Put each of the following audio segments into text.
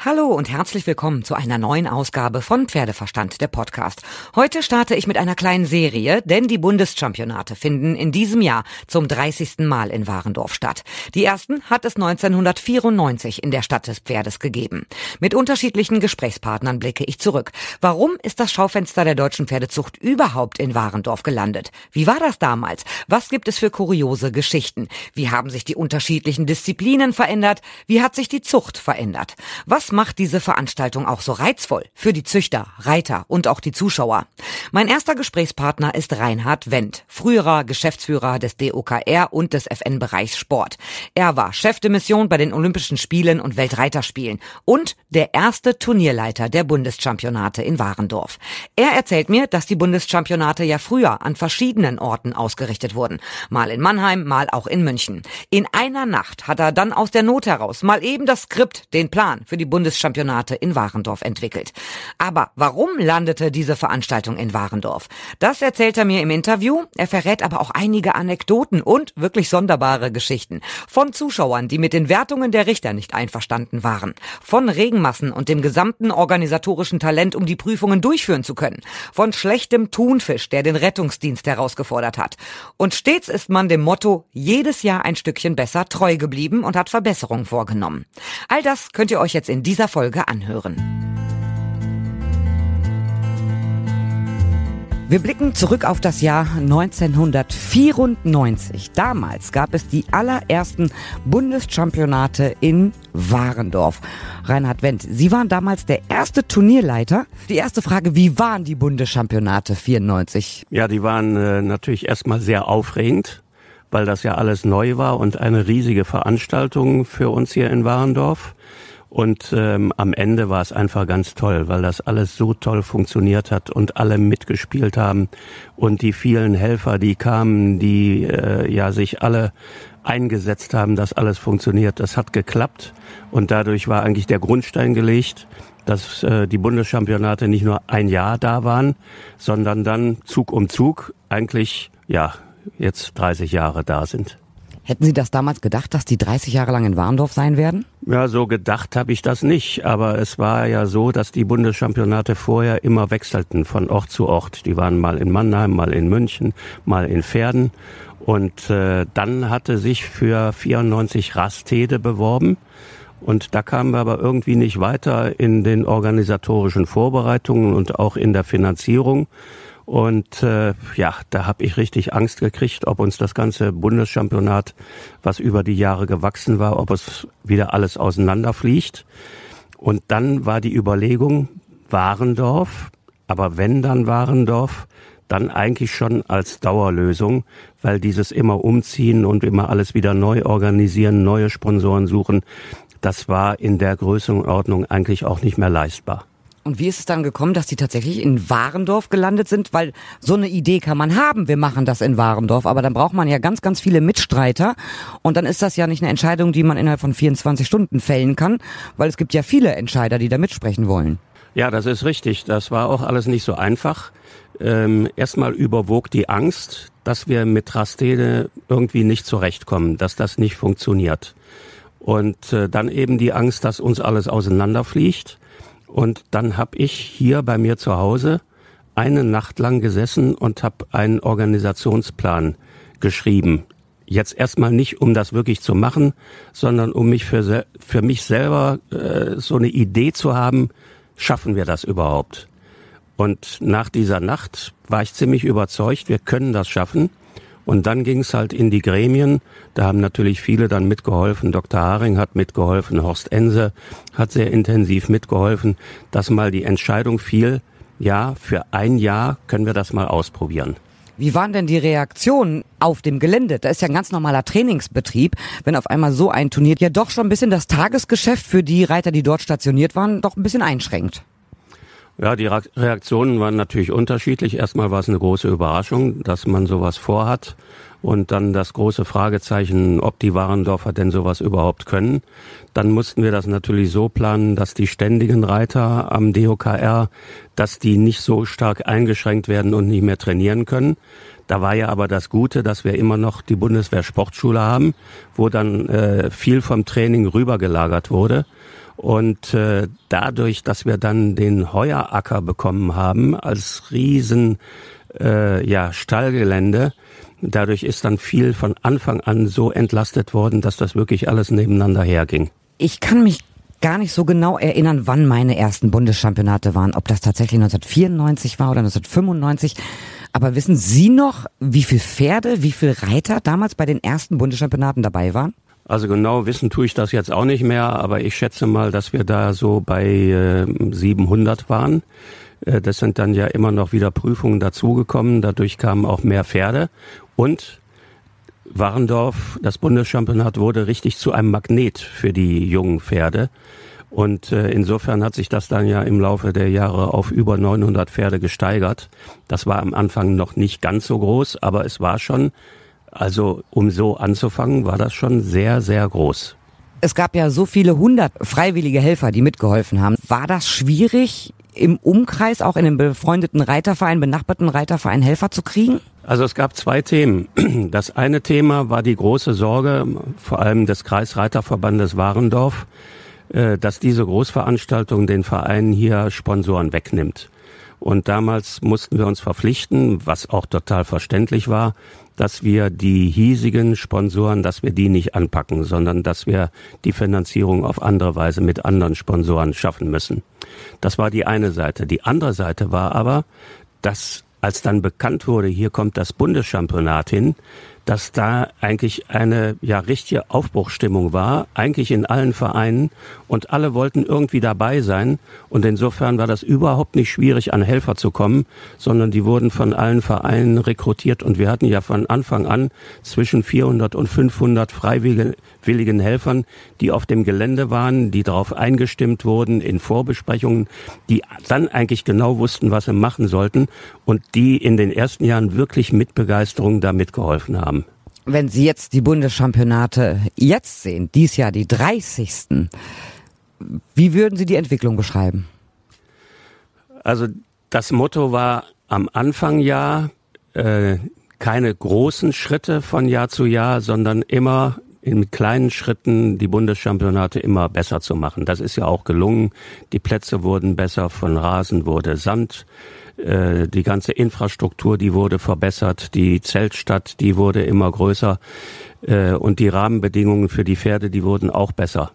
Hallo und herzlich willkommen zu einer neuen Ausgabe von Pferdeverstand, der Podcast. Heute starte ich mit einer kleinen Serie, denn die Bundeschampionate finden in diesem Jahr zum 30. Mal in Warendorf statt. Die ersten hat es 1994 in der Stadt des Pferdes gegeben. Mit unterschiedlichen Gesprächspartnern blicke ich zurück. Warum ist das Schaufenster der deutschen Pferdezucht überhaupt in Warendorf gelandet? Wie war das damals? Was gibt es für kuriose Geschichten? Wie haben sich die unterschiedlichen Disziplinen verändert? Wie hat sich die Zucht verändert? Was macht diese Veranstaltung auch so reizvoll für die Züchter, Reiter und auch die Zuschauer? Mein erster Gesprächspartner ist Reinhard Wendt, früherer Geschäftsführer des DOKR und des FN-Bereichs Sport. Er war Chef de Mission bei den Olympischen Spielen und Weltreiterspielen und der erste Turnierleiter der Bundeschampionate in Warendorf. Er erzählt mir, dass die Bundeschampionate ja früher an verschiedenen Orten ausgerichtet wurden. Mal in Mannheim, mal auch in München. In einer Nacht hat er dann aus der Not heraus mal eben das Skript, den Plan für die Bundeschampionate in Warendorf entwickelt. Aber warum landete diese Veranstaltung in Warendorf? Das erzählt er mir im Interview. Er verrät aber auch einige Anekdoten und wirklich sonderbare Geschichten. Von Zuschauern, die mit den Wertungen der Richter nicht einverstanden waren. Von Regenmassen und dem gesamten organisatorischen Talent, um die Prüfungen durchführen zu können. Von schlechtem Thunfisch, der den Rettungsdienst herausgefordert hat. Und stets ist man dem Motto jedes Jahr ein Stückchen besser treu geblieben und hat Verbesserungen vorgenommen. All das könnt ihr euch jetzt in dieser Folge anhören. Wir blicken zurück auf das Jahr 1994. Damals gab es die allerersten Bundeschampionate in Warendorf. Reinhard Wendt, Sie waren damals der erste Turnierleiter. Die erste Frage, wie waren die Bundeschampionate 94? Ja, die waren äh, natürlich erstmal sehr aufregend, weil das ja alles neu war und eine riesige Veranstaltung für uns hier in Warendorf. Und ähm, am Ende war es einfach ganz toll, weil das alles so toll funktioniert hat und alle mitgespielt haben und die vielen Helfer, die kamen, die äh, ja sich alle eingesetzt haben, dass alles funktioniert. Das hat geklappt und dadurch war eigentlich der Grundstein gelegt, dass äh, die Bundeschampionate nicht nur ein Jahr da waren, sondern dann Zug um Zug eigentlich ja jetzt 30 Jahre da sind. Hätten Sie das damals gedacht, dass die 30 Jahre lang in Warndorf sein werden? Ja, so gedacht habe ich das nicht. Aber es war ja so, dass die Bundeschampionate vorher immer wechselten von Ort zu Ort. Die waren mal in Mannheim, mal in München, mal in Pferden. Und äh, dann hatte sich für 94 Rastede beworben. Und da kamen wir aber irgendwie nicht weiter in den organisatorischen Vorbereitungen und auch in der Finanzierung. Und äh, ja, da habe ich richtig Angst gekriegt, ob uns das ganze Bundeschampionat, was über die Jahre gewachsen war, ob es wieder alles auseinanderfliegt. Und dann war die Überlegung, Warendorf, aber wenn dann Warendorf, dann eigentlich schon als Dauerlösung, weil dieses immer umziehen und immer alles wieder neu organisieren, neue Sponsoren suchen, das war in der Größenordnung eigentlich auch nicht mehr leistbar. Und wie ist es dann gekommen, dass die tatsächlich in Warendorf gelandet sind? Weil so eine Idee kann man haben, wir machen das in Warendorf, aber dann braucht man ja ganz, ganz viele Mitstreiter. Und dann ist das ja nicht eine Entscheidung, die man innerhalb von 24 Stunden fällen kann, weil es gibt ja viele Entscheider, die da mitsprechen wollen. Ja, das ist richtig. Das war auch alles nicht so einfach. Ähm, erstmal überwog die Angst, dass wir mit Rastede irgendwie nicht zurechtkommen, dass das nicht funktioniert. Und äh, dann eben die Angst, dass uns alles auseinanderfliegt. Und dann habe ich hier bei mir zu Hause eine Nacht lang gesessen und habe einen Organisationsplan geschrieben. Jetzt erstmal nicht, um das wirklich zu machen, sondern um mich für, für mich selber äh, so eine Idee zu haben, schaffen wir das überhaupt? Und nach dieser Nacht war ich ziemlich überzeugt, wir können das schaffen. Und dann ging es halt in die Gremien. Da haben natürlich viele dann mitgeholfen. Dr. Haring hat mitgeholfen, Horst Ense hat sehr intensiv mitgeholfen, dass mal die Entscheidung fiel, ja, für ein Jahr können wir das mal ausprobieren. Wie waren denn die Reaktionen auf dem Gelände? Da ist ja ein ganz normaler Trainingsbetrieb. Wenn auf einmal so ein Turnier ja doch schon ein bisschen das Tagesgeschäft für die Reiter, die dort stationiert waren, doch ein bisschen einschränkt. Ja, die Reaktionen waren natürlich unterschiedlich. Erstmal war es eine große Überraschung, dass man sowas vorhat. Und dann das große Fragezeichen, ob die Warendorfer denn sowas überhaupt können. Dann mussten wir das natürlich so planen, dass die ständigen Reiter am DOKR, dass die nicht so stark eingeschränkt werden und nicht mehr trainieren können. Da war ja aber das Gute, dass wir immer noch die Bundeswehr Sportschule haben, wo dann äh, viel vom Training rübergelagert wurde. Und äh, dadurch, dass wir dann den Heueracker bekommen haben als riesen äh, ja, Stallgelände, dadurch ist dann viel von Anfang an so entlastet worden, dass das wirklich alles nebeneinander herging. Ich kann mich gar nicht so genau erinnern, wann meine ersten Bundeschampionate waren, ob das tatsächlich 1994 war oder 1995. Aber wissen Sie noch, wie viel Pferde, wie viel Reiter damals bei den ersten Bundeschampionaten dabei waren? Also genau wissen tue ich das jetzt auch nicht mehr, aber ich schätze mal, dass wir da so bei äh, 700 waren. Äh, das sind dann ja immer noch wieder Prüfungen dazugekommen. Dadurch kamen auch mehr Pferde. Und Warendorf, das Bundeschampionat wurde richtig zu einem Magnet für die jungen Pferde. Und äh, insofern hat sich das dann ja im Laufe der Jahre auf über 900 Pferde gesteigert. Das war am Anfang noch nicht ganz so groß, aber es war schon, also um so anzufangen, war das schon sehr, sehr groß. Es gab ja so viele hundert freiwillige Helfer, die mitgeholfen haben. War das schwierig, im Umkreis, auch in dem befreundeten Reiterverein, benachbarten Reiterverein Helfer zu kriegen? Also es gab zwei Themen. Das eine Thema war die große Sorge, vor allem des Kreisreiterverbandes Warendorf, äh, dass diese Großveranstaltung den Vereinen hier Sponsoren wegnimmt. Und damals mussten wir uns verpflichten, was auch total verständlich war, dass wir die hiesigen Sponsoren, dass wir die nicht anpacken, sondern dass wir die Finanzierung auf andere Weise mit anderen Sponsoren schaffen müssen. Das war die eine Seite. Die andere Seite war aber, dass als dann bekannt wurde, hier kommt das Bundeschampionat hin, dass da eigentlich eine ja richtige Aufbruchstimmung war, eigentlich in allen Vereinen und alle wollten irgendwie dabei sein. Und insofern war das überhaupt nicht schwierig an Helfer zu kommen, sondern die wurden von allen Vereinen rekrutiert. Und wir hatten ja von Anfang an zwischen 400 und 500 freiwilligen Helfern, die auf dem Gelände waren, die darauf eingestimmt wurden in Vorbesprechungen, die dann eigentlich genau wussten, was sie machen sollten und die in den ersten Jahren wirklich mit Begeisterung da mitgeholfen haben. Wenn Sie jetzt die Bundeschampionate jetzt sehen, dies Jahr die 30. Wie würden Sie die Entwicklung beschreiben? Also das Motto war am Anfang ja äh, keine großen Schritte von Jahr zu Jahr, sondern immer in kleinen Schritten die Bundeschampionate immer besser zu machen. Das ist ja auch gelungen. Die Plätze wurden besser, von Rasen wurde Sand. Äh, die ganze Infrastruktur, die wurde verbessert, die Zeltstadt, die wurde immer größer äh, und die Rahmenbedingungen für die Pferde, die wurden auch besser.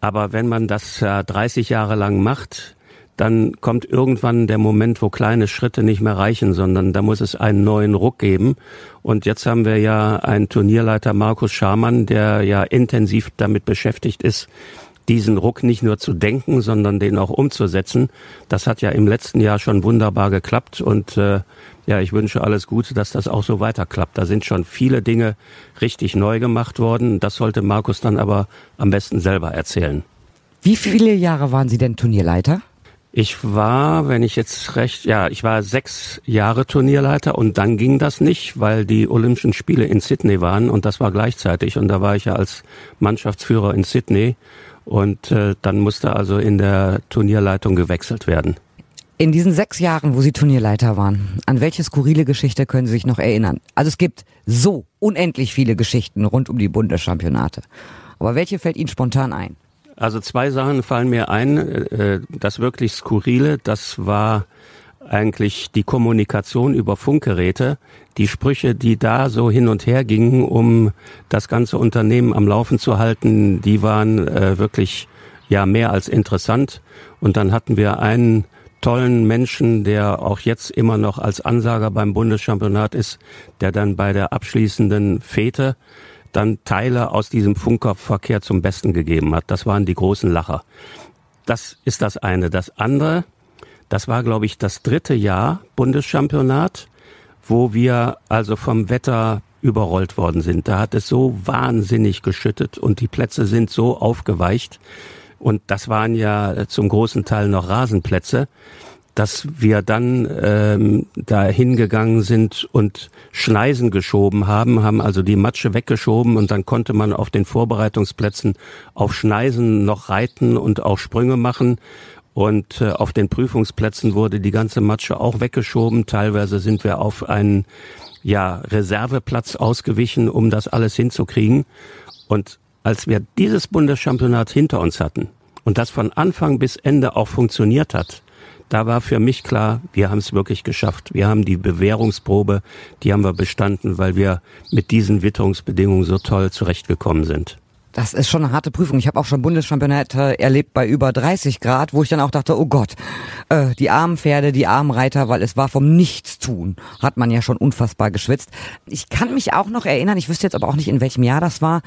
Aber wenn man das 30 Jahre lang macht, dann kommt irgendwann der Moment, wo kleine Schritte nicht mehr reichen, sondern da muss es einen neuen Ruck geben. Und jetzt haben wir ja einen Turnierleiter Markus Schamann, der ja intensiv damit beschäftigt ist, diesen Ruck nicht nur zu denken, sondern den auch umzusetzen. Das hat ja im letzten Jahr schon wunderbar geklappt und äh, ja, ich wünsche alles Gute, dass das auch so weiter klappt. Da sind schon viele Dinge richtig neu gemacht worden. Das sollte Markus dann aber am besten selber erzählen. Wie viele Jahre waren Sie denn Turnierleiter? Ich war, wenn ich jetzt recht, ja, ich war sechs Jahre Turnierleiter und dann ging das nicht, weil die Olympischen Spiele in Sydney waren und das war gleichzeitig und da war ich ja als Mannschaftsführer in Sydney und äh, dann musste also in der Turnierleitung gewechselt werden. In diesen sechs Jahren, wo Sie Turnierleiter waren, an welche skurrile Geschichte können Sie sich noch erinnern? Also es gibt so unendlich viele Geschichten rund um die Bundeschampionate. Aber welche fällt Ihnen spontan ein? Also zwei Sachen fallen mir ein. Äh, das wirklich Skurrile, das war eigentlich die Kommunikation über Funkgeräte, die Sprüche, die da so hin und her gingen, um das ganze Unternehmen am Laufen zu halten, die waren äh, wirklich ja mehr als interessant. Und dann hatten wir einen tollen Menschen, der auch jetzt immer noch als Ansager beim Bundeschampionat ist, der dann bei der abschließenden Fete dann Teile aus diesem Funkerverkehr zum Besten gegeben hat. Das waren die großen Lacher. Das ist das eine. Das andere, das war, glaube ich, das dritte Jahr Bundeschampionat, wo wir also vom Wetter überrollt worden sind. Da hat es so wahnsinnig geschüttet und die Plätze sind so aufgeweicht. Und das waren ja zum großen Teil noch Rasenplätze. Dass wir dann ähm, da hingegangen sind und Schneisen geschoben haben, haben also die Matsche weggeschoben und dann konnte man auf den Vorbereitungsplätzen auf Schneisen noch reiten und auch Sprünge machen. Und äh, auf den Prüfungsplätzen wurde die ganze Matsche auch weggeschoben. Teilweise sind wir auf einen ja, Reserveplatz ausgewichen, um das alles hinzukriegen. Und als wir dieses Bundeschampionat hinter uns hatten und das von Anfang bis Ende auch funktioniert hat, da war für mich klar, wir haben es wirklich geschafft. Wir haben die Bewährungsprobe, die haben wir bestanden, weil wir mit diesen Witterungsbedingungen so toll zurechtgekommen sind. Das ist schon eine harte Prüfung. Ich habe auch schon Bundeschampionate erlebt bei über 30 Grad, wo ich dann auch dachte, oh Gott, äh, die armen Pferde, die armen Reiter, weil es war vom Nichtstun, hat man ja schon unfassbar geschwitzt. Ich kann mich auch noch erinnern, ich wüsste jetzt aber auch nicht, in welchem Jahr das war,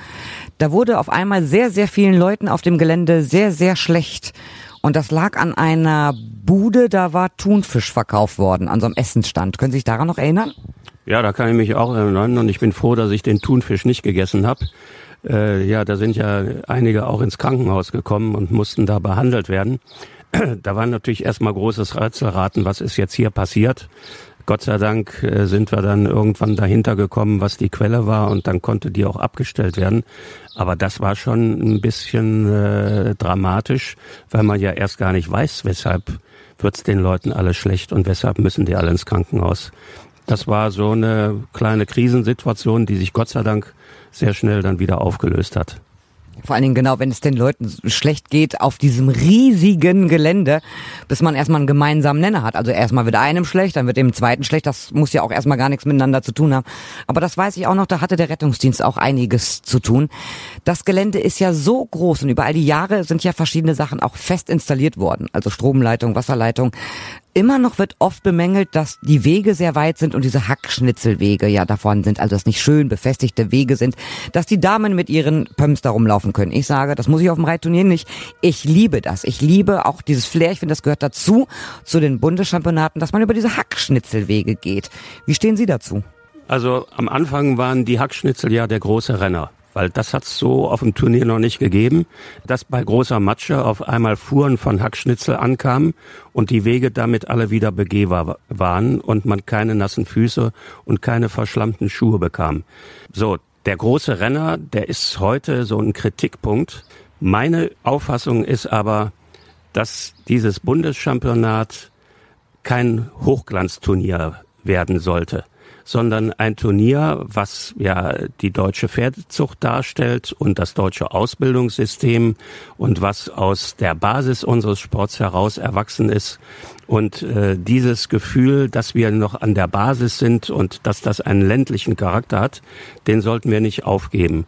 da wurde auf einmal sehr, sehr vielen Leuten auf dem Gelände sehr, sehr schlecht. Und das lag an einer Bude, da war Thunfisch verkauft worden, an so einem Essensstand. Können Sie sich daran noch erinnern? Ja, da kann ich mich auch erinnern und ich bin froh, dass ich den Thunfisch nicht gegessen habe äh, ja, da sind ja einige auch ins Krankenhaus gekommen und mussten da behandelt werden. Da war natürlich erstmal großes Rätselraten, was ist jetzt hier passiert. Gott sei Dank äh, sind wir dann irgendwann dahinter gekommen, was die Quelle war und dann konnte die auch abgestellt werden. Aber das war schon ein bisschen äh, dramatisch, weil man ja erst gar nicht weiß, weshalb wird's den Leuten alle schlecht und weshalb müssen die alle ins Krankenhaus. Das war so eine kleine Krisensituation, die sich Gott sei Dank sehr schnell dann wieder aufgelöst hat. Vor allen Dingen genau, wenn es den Leuten schlecht geht auf diesem riesigen Gelände, bis man erstmal einen gemeinsamen Nenner hat. Also erstmal wird einem schlecht, dann wird dem zweiten schlecht. Das muss ja auch erstmal gar nichts miteinander zu tun haben. Aber das weiß ich auch noch, da hatte der Rettungsdienst auch einiges zu tun. Das Gelände ist ja so groß und über all die Jahre sind ja verschiedene Sachen auch fest installiert worden. Also Stromleitung, Wasserleitung. Immer noch wird oft bemängelt, dass die Wege sehr weit sind und diese Hackschnitzelwege ja davon sind, also dass nicht schön befestigte Wege sind, dass die Damen mit ihren Pumps da rumlaufen können. Ich sage, das muss ich auf dem Reitturnier nicht. Ich liebe das. Ich liebe auch dieses Flair. Ich finde, das gehört dazu, zu den Bundeschampionaten, dass man über diese Hackschnitzelwege geht. Wie stehen Sie dazu? Also am Anfang waren die Hackschnitzel ja der große Renner weil das hat es so auf dem Turnier noch nicht gegeben, dass bei großer Matsche auf einmal Fuhren von Hackschnitzel ankamen und die Wege damit alle wieder begehbar waren und man keine nassen Füße und keine verschlammten Schuhe bekam. So, der große Renner, der ist heute so ein Kritikpunkt. Meine Auffassung ist aber, dass dieses Bundeschampionat kein Hochglanzturnier werden sollte sondern ein Turnier, was ja die deutsche Pferdezucht darstellt und das deutsche Ausbildungssystem und was aus der Basis unseres Sports heraus erwachsen ist. Und äh, dieses Gefühl, dass wir noch an der Basis sind und dass das einen ländlichen Charakter hat, den sollten wir nicht aufgeben.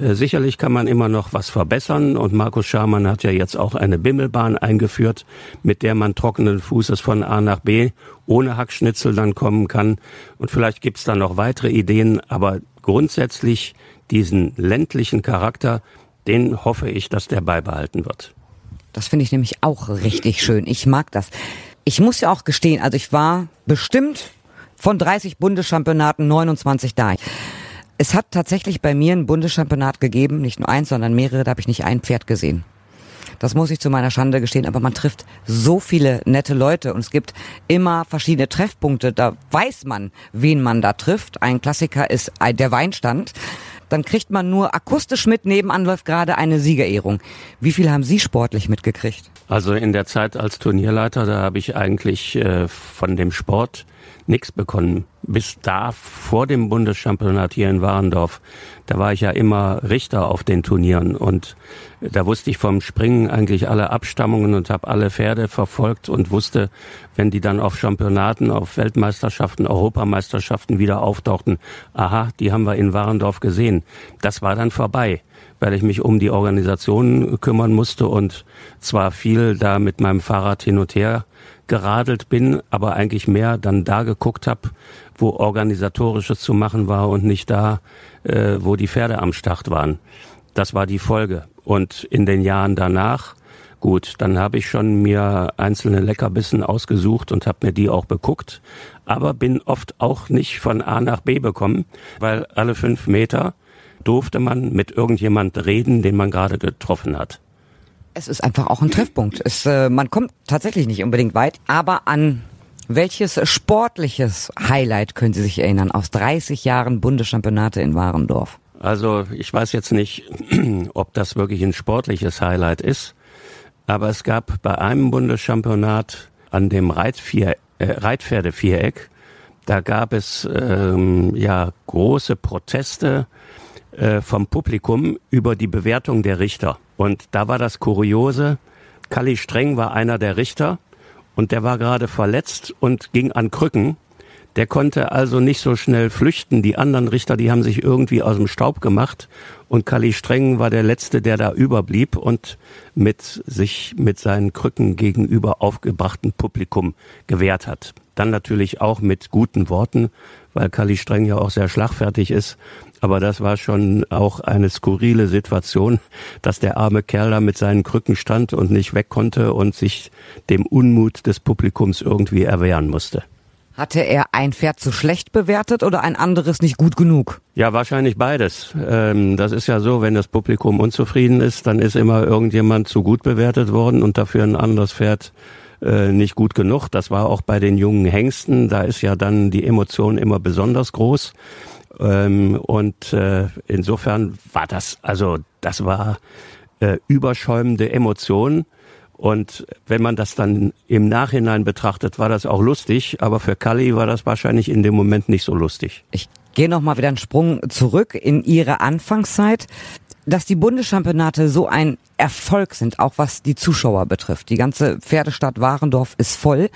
Äh, sicherlich kann man immer noch was verbessern und Markus Schamann hat ja jetzt auch eine Bimmelbahn eingeführt, mit der man trockenen Fußes von A nach B ohne Hackschnitzel dann kommen kann. Und vielleicht gibt's da noch weitere Ideen, aber grundsätzlich diesen ländlichen Charakter, den hoffe ich, dass der beibehalten wird. Das finde ich nämlich auch richtig schön. Ich mag das. Ich muss ja auch gestehen, also ich war bestimmt von 30 Bundeschampionaten 29 da. Es hat tatsächlich bei mir ein Bundeschampionat gegeben, nicht nur eins, sondern mehrere, da habe ich nicht ein Pferd gesehen. Das muss ich zu meiner Schande gestehen, aber man trifft so viele nette Leute und es gibt immer verschiedene Treffpunkte. Da weiß man, wen man da trifft. Ein Klassiker ist der Weinstand. Dann kriegt man nur akustisch mit, nebenan läuft gerade eine Siegerehrung. Wie viel haben Sie sportlich mitgekriegt? Also in der Zeit als Turnierleiter, da habe ich eigentlich äh, von dem Sport nichts bekommen. Bis da vor dem Bundeschampionat hier in Warendorf, da war ich ja immer Richter auf den Turnieren und da wusste ich vom Springen eigentlich alle Abstammungen und habe alle Pferde verfolgt und wusste, wenn die dann auf Championaten, auf Weltmeisterschaften, Europameisterschaften wieder auftauchten, aha, die haben wir in Warendorf gesehen. Das war dann vorbei weil ich mich um die Organisation kümmern musste und zwar viel da mit meinem Fahrrad hin und her geradelt bin, aber eigentlich mehr dann da geguckt habe, wo organisatorisches zu machen war und nicht da, äh, wo die Pferde am Start waren. Das war die Folge. Und in den Jahren danach, gut, dann habe ich schon mir einzelne Leckerbissen ausgesucht und habe mir die auch beguckt, aber bin oft auch nicht von A nach B bekommen, weil alle fünf Meter durfte man mit irgendjemand reden, den man gerade getroffen hat. es ist einfach auch ein Treffpunkt. Es, äh, man kommt tatsächlich nicht unbedingt weit, aber an welches sportliches Highlight können Sie sich erinnern aus 30 Jahren Bundeschampionate in Warendorf? Also ich weiß jetzt nicht, ob das wirklich ein sportliches Highlight ist, aber es gab bei einem Bundeschampionat an dem Reitvier, äh, Reitpferdeviereck, da gab es ähm, ja große Proteste äh, vom Publikum über die Bewertung der Richter. Und da war das Kuriose, Kalli Streng war einer der Richter und der war gerade verletzt und ging an Krücken. Der konnte also nicht so schnell flüchten. Die anderen Richter, die haben sich irgendwie aus dem Staub gemacht. Und Kalli Streng war der Letzte, der da überblieb und mit sich mit seinen Krücken gegenüber aufgebrachten Publikum gewehrt hat. Dann natürlich auch mit guten Worten, weil Kalli Streng ja auch sehr schlagfertig ist. Aber das war schon auch eine skurrile Situation, dass der arme Kerl da mit seinen Krücken stand und nicht weg konnte und sich dem Unmut des Publikums irgendwie erwehren musste. Hatte er ein Pferd zu schlecht bewertet oder ein anderes nicht gut genug? Ja, wahrscheinlich beides. Ähm, das ist ja so, wenn das Publikum unzufrieden ist, dann ist immer irgendjemand zu gut bewertet worden und dafür ein anderes Pferd äh, nicht gut genug. Das war auch bei den jungen Hengsten. Da ist ja dann die Emotion immer besonders groß. Ähm, und äh, insofern war das, also das war äh, überschäumende Emotion. Und wenn man das dann im Nachhinein betrachtet, war das auch lustig, aber für Kali war das wahrscheinlich in dem Moment nicht so lustig. Ich gehe noch mal wieder einen Sprung zurück in Ihre Anfangszeit dass die Bundeschampionate so ein Erfolg sind, auch was die Zuschauer betrifft. Die ganze Pferdestadt Warendorf ist voll.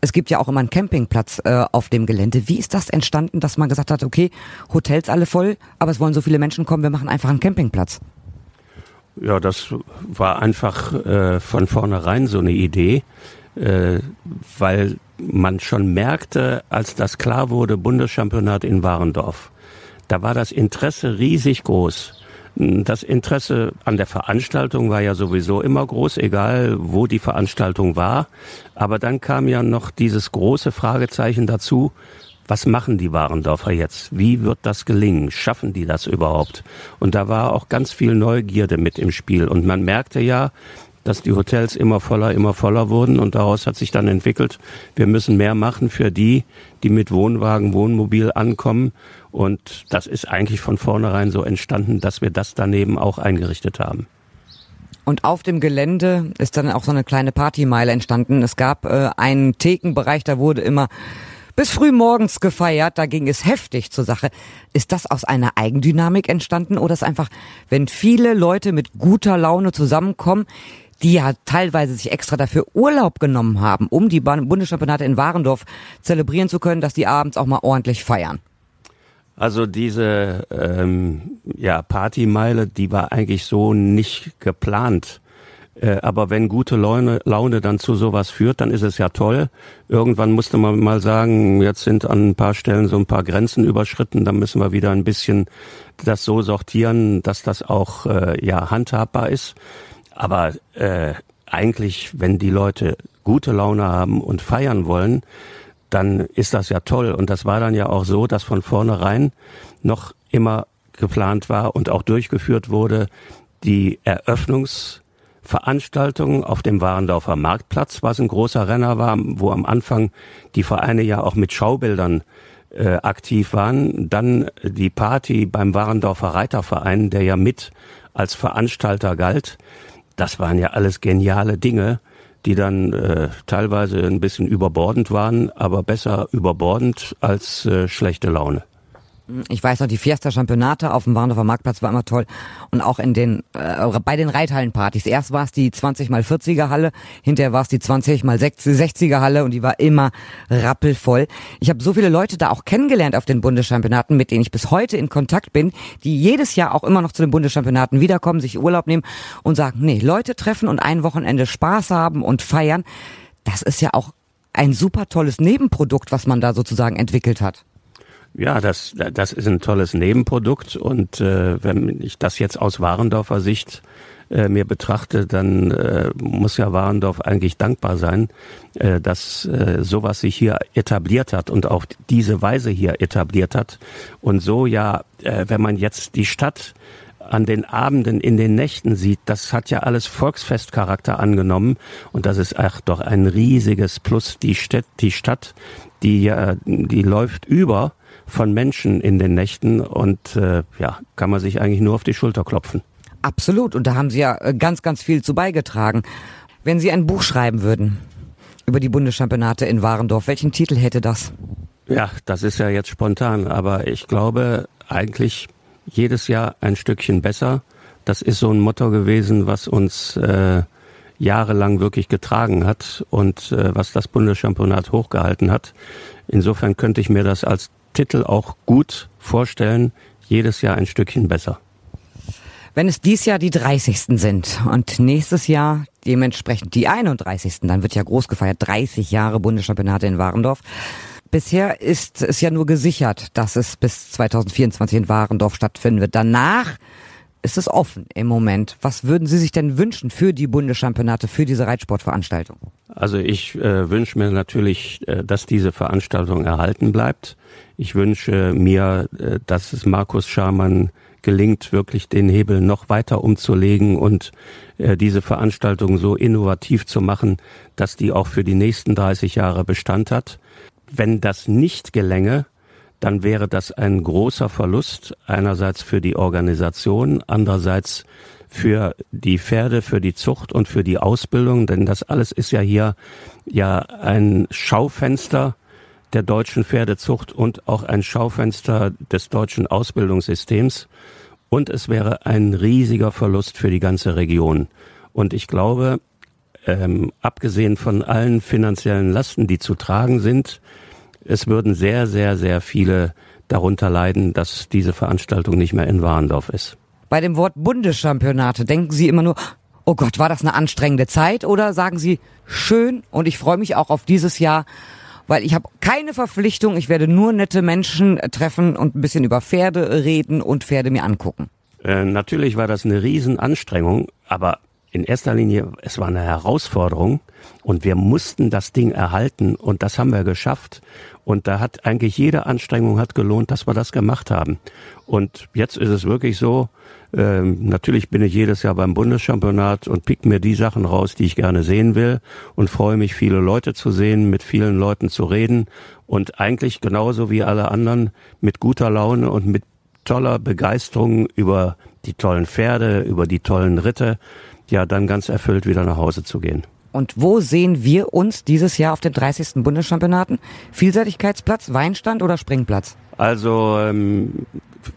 Es gibt ja auch immer einen Campingplatz äh, auf dem Gelände. Wie ist das entstanden, dass man gesagt hat, okay, Hotels alle voll, aber es wollen so viele Menschen kommen, wir machen einfach einen Campingplatz? Ja, das war einfach äh, von vornherein so eine Idee, äh, weil man schon merkte, als das klar wurde, Bundeschampionat in Warendorf, da war das Interesse riesig groß. Das Interesse an der Veranstaltung war ja sowieso immer groß, egal wo die Veranstaltung war. Aber dann kam ja noch dieses große Fragezeichen dazu, was machen die Warendorfer jetzt? Wie wird das gelingen? Schaffen die das überhaupt? Und da war auch ganz viel Neugierde mit im Spiel. Und man merkte ja, dass die Hotels immer voller, immer voller wurden und daraus hat sich dann entwickelt, wir müssen mehr machen für die, die mit Wohnwagen, Wohnmobil ankommen und das ist eigentlich von vornherein so entstanden, dass wir das daneben auch eingerichtet haben. Und auf dem Gelände ist dann auch so eine kleine Partymeile entstanden. Es gab äh, einen Thekenbereich, da wurde immer bis früh morgens gefeiert, da ging es heftig zur Sache. Ist das aus einer Eigendynamik entstanden oder ist einfach, wenn viele Leute mit guter Laune zusammenkommen, die ja teilweise sich extra dafür Urlaub genommen haben, um die Bundeschampionate in Warendorf zelebrieren zu können, dass die abends auch mal ordentlich feiern. Also diese ähm, ja, Partymeile, die war eigentlich so nicht geplant. Äh, aber wenn gute Laune, Laune dann zu sowas führt, dann ist es ja toll. Irgendwann musste man mal sagen, jetzt sind an ein paar Stellen so ein paar Grenzen überschritten, dann müssen wir wieder ein bisschen das so sortieren, dass das auch äh, ja handhabbar ist. Aber äh, eigentlich, wenn die Leute gute Laune haben und feiern wollen, dann ist das ja toll. Und das war dann ja auch so, dass von vornherein noch immer geplant war und auch durchgeführt wurde, die Eröffnungsveranstaltung auf dem Warendorfer Marktplatz, was ein großer Renner war, wo am Anfang die Vereine ja auch mit Schaubildern äh, aktiv waren. Dann die Party beim Warendorfer Reiterverein, der ja mit als Veranstalter galt das waren ja alles geniale Dinge, die dann äh, teilweise ein bisschen überbordend waren, aber besser überbordend als äh, schlechte Laune. Ich weiß noch, die Fiesta Championate auf dem Warndorfer Marktplatz war immer toll. Und auch in den, äh, bei den Reithallenpartys. Erst war es die 20 mal 40er Halle, hinterher war es die 20 mal 60er Halle und die war immer rappelvoll. Ich habe so viele Leute da auch kennengelernt auf den Bundeschampionaten, mit denen ich bis heute in Kontakt bin, die jedes Jahr auch immer noch zu den Bundeschampionaten wiederkommen, sich Urlaub nehmen und sagen, nee, Leute treffen und ein Wochenende Spaß haben und feiern. Das ist ja auch ein super tolles Nebenprodukt, was man da sozusagen entwickelt hat. Ja, das, das ist ein tolles Nebenprodukt und äh, wenn ich das jetzt aus Warendorfer Sicht äh, mir betrachte, dann äh, muss ja Warendorf eigentlich dankbar sein, äh, dass äh, sowas sich hier etabliert hat und auch diese Weise hier etabliert hat. Und so ja, äh, wenn man jetzt die Stadt an den Abenden, in den Nächten sieht, das hat ja alles Volksfestcharakter angenommen und das ist ach doch ein riesiges Plus. Die Stadt, die Stadt, die, die läuft über von Menschen in den Nächten und äh, ja, kann man sich eigentlich nur auf die Schulter klopfen. Absolut. Und da haben Sie ja äh, ganz, ganz viel zu beigetragen. Wenn Sie ein Buch schreiben würden über die Bundeschampionate in Warendorf, welchen Titel hätte das? Ja, das ist ja jetzt spontan, aber ich glaube eigentlich jedes Jahr ein Stückchen besser. Das ist so ein Motto gewesen, was uns äh, jahrelang wirklich getragen hat und äh, was das Bundeschampionat hochgehalten hat. Insofern könnte ich mir das als Titel auch gut vorstellen, jedes Jahr ein Stückchen besser. Wenn es dies Jahr die 30. sind und nächstes Jahr dementsprechend die 31. dann wird ja groß gefeiert, 30 Jahre Bundeschampionate in Warendorf. Bisher ist es ja nur gesichert, dass es bis 2024 in Warendorf stattfinden wird. Danach ist es offen im Moment. Was würden Sie sich denn wünschen für die Bundeschampionate, für diese Reitsportveranstaltung? Also ich äh, wünsche mir natürlich, äh, dass diese Veranstaltung erhalten bleibt. Ich wünsche mir, äh, dass es Markus Schamann gelingt, wirklich den Hebel noch weiter umzulegen und äh, diese Veranstaltung so innovativ zu machen, dass die auch für die nächsten 30 Jahre Bestand hat. Wenn das nicht gelänge, dann wäre das ein großer Verlust einerseits für die Organisation, andererseits für die Pferde, für die Zucht und für die Ausbildung, denn das alles ist ja hier ja ein Schaufenster der deutschen Pferdezucht und auch ein Schaufenster des deutschen Ausbildungssystems. Und es wäre ein riesiger Verlust für die ganze Region. Und ich glaube, ähm, abgesehen von allen finanziellen Lasten, die zu tragen sind, es würden sehr, sehr, sehr viele darunter leiden, dass diese Veranstaltung nicht mehr in Warendorf ist. Bei dem Wort Bundeschampionate denken Sie immer nur, oh Gott, war das eine anstrengende Zeit? Oder sagen Sie, schön und ich freue mich auch auf dieses Jahr, weil ich habe keine Verpflichtung, ich werde nur nette Menschen treffen und ein bisschen über Pferde reden und Pferde mir angucken. Äh, natürlich war das eine Riesenanstrengung, aber in erster Linie, es war eine Herausforderung und wir mussten das Ding erhalten und das haben wir geschafft. Und da hat eigentlich jede Anstrengung hat gelohnt, dass wir das gemacht haben. Und jetzt ist es wirklich so, ähm, natürlich bin ich jedes Jahr beim Bundeschampionat und pick mir die Sachen raus, die ich gerne sehen will und freue mich, viele Leute zu sehen, mit vielen Leuten zu reden und eigentlich genauso wie alle anderen mit guter Laune und mit toller Begeisterung über die tollen Pferde, über die tollen Ritte, ja dann ganz erfüllt wieder nach Hause zu gehen. Und wo sehen wir uns dieses Jahr auf den 30. Bundeschampionaten? Vielseitigkeitsplatz, Weinstand oder Springplatz? Also ähm,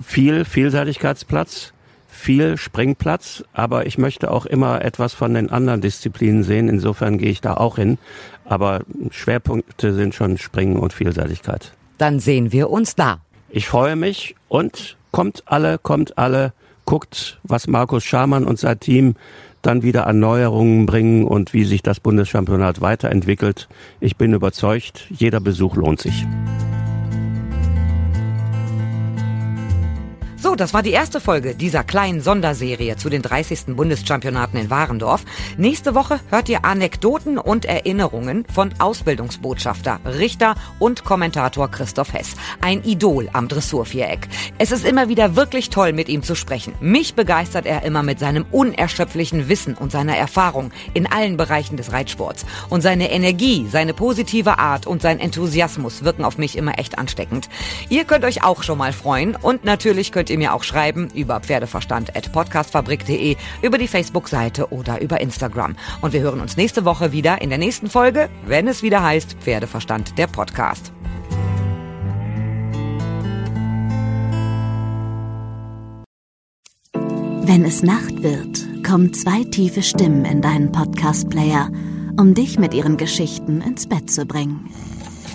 viel Vielseitigkeitsplatz viel Springplatz, aber ich möchte auch immer etwas von den anderen Disziplinen sehen. Insofern gehe ich da auch hin. Aber Schwerpunkte sind schon Springen und Vielseitigkeit. Dann sehen wir uns da. Ich freue mich und kommt alle, kommt alle, guckt, was Markus Schamann und sein Team dann wieder an Neuerungen bringen und wie sich das Bundeschampionat weiterentwickelt. Ich bin überzeugt, jeder Besuch lohnt sich. So, das war die erste Folge dieser kleinen Sonderserie zu den 30. Bundeschampionaten in Warendorf. Nächste Woche hört ihr Anekdoten und Erinnerungen von Ausbildungsbotschafter, Richter und Kommentator Christoph Hess. Ein Idol am Dressurviereck. Es ist immer wieder wirklich toll, mit ihm zu sprechen. Mich begeistert er immer mit seinem unerschöpflichen Wissen und seiner Erfahrung in allen Bereichen des Reitsports. Und seine Energie, seine positive Art und sein Enthusiasmus wirken auf mich immer echt ansteckend. Ihr könnt euch auch schon mal freuen und natürlich könnt ihr mir auch schreiben über pferdeverstand.podcastfabrik.de, über die Facebook-Seite oder über Instagram. Und wir hören uns nächste Woche wieder in der nächsten Folge, wenn es wieder heißt Pferdeverstand, der Podcast. Wenn es Nacht wird, kommen zwei tiefe Stimmen in deinen Podcast-Player, um dich mit ihren Geschichten ins Bett zu bringen.